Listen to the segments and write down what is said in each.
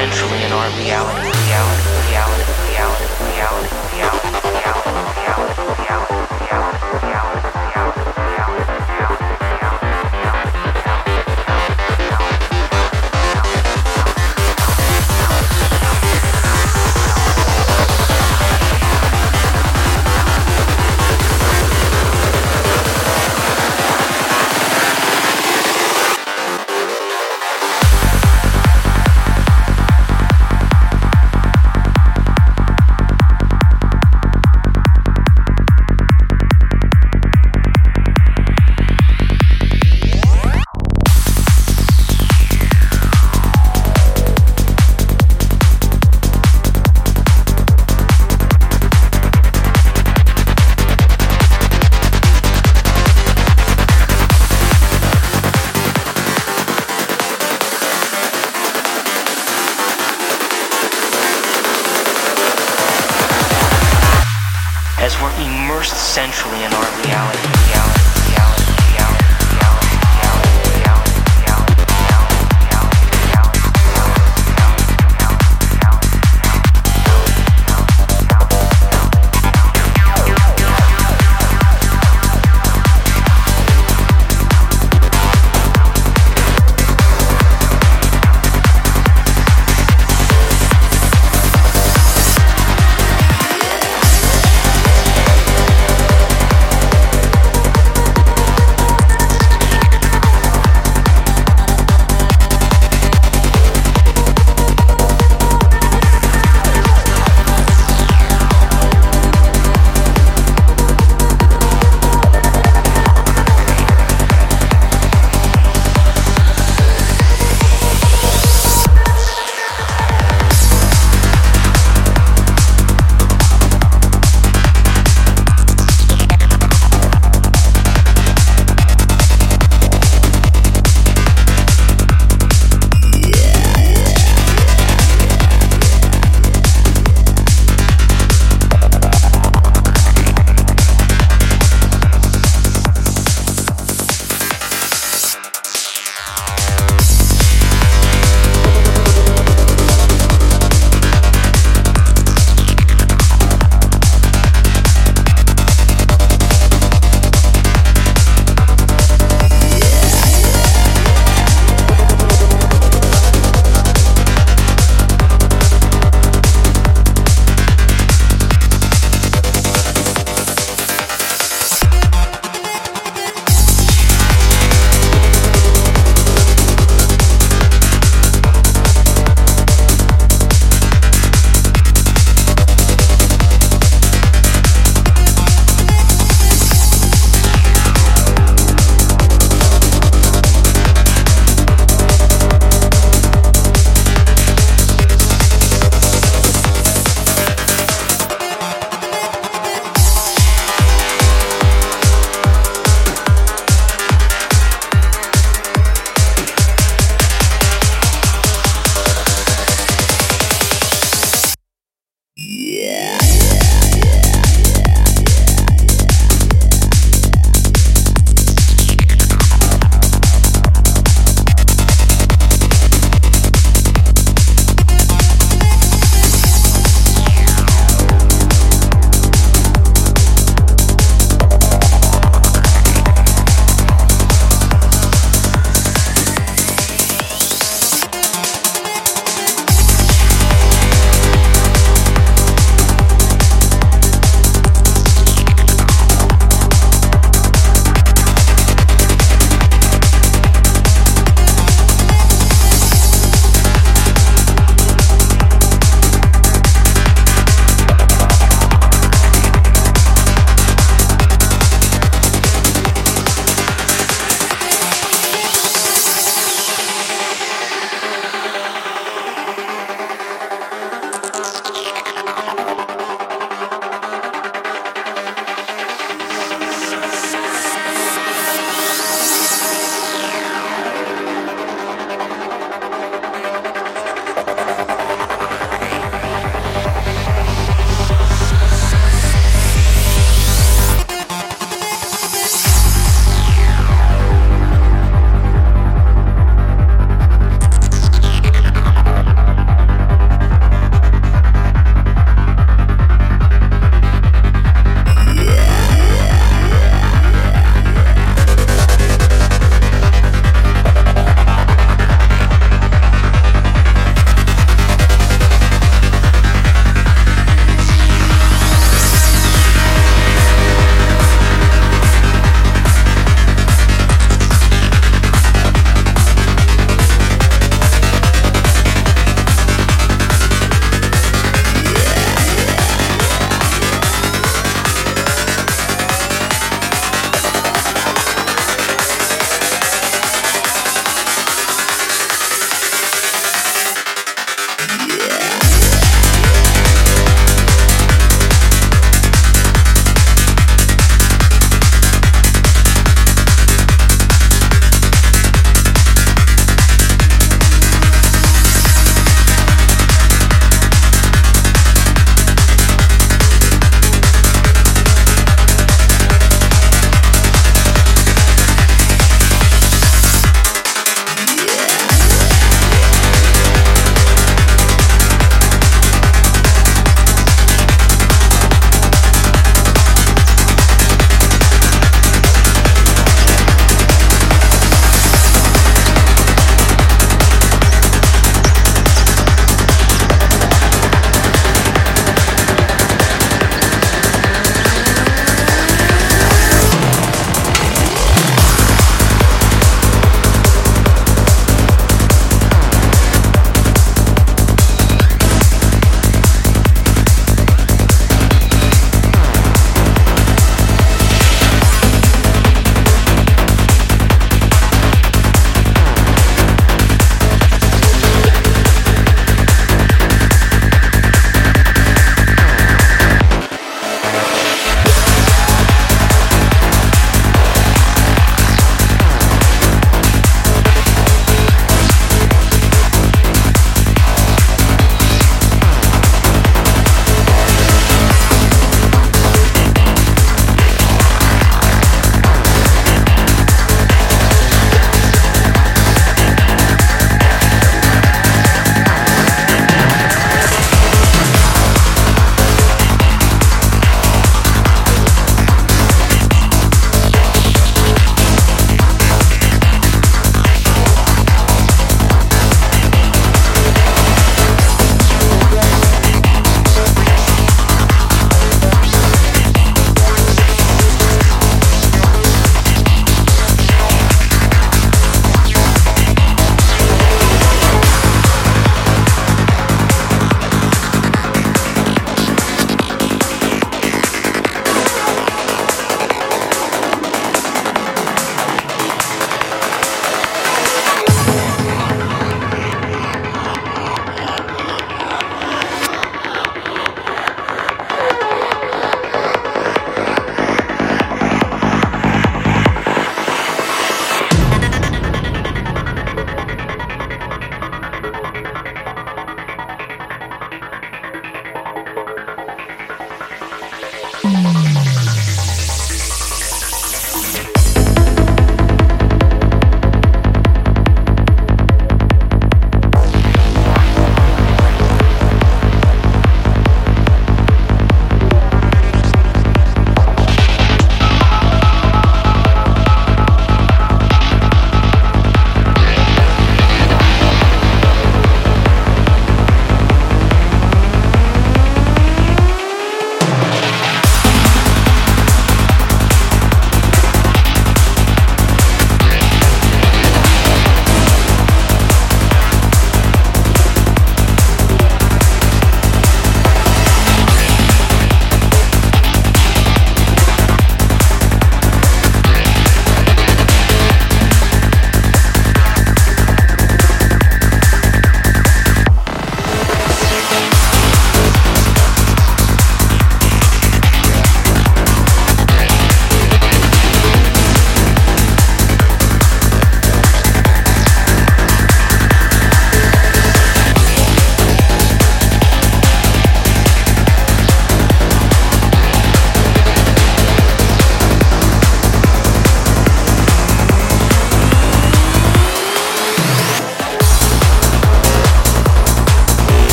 centrally in our reality, reality, reality, reality, reality, reality, reality. reality.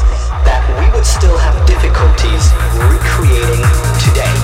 that we would still have difficulties recreating today.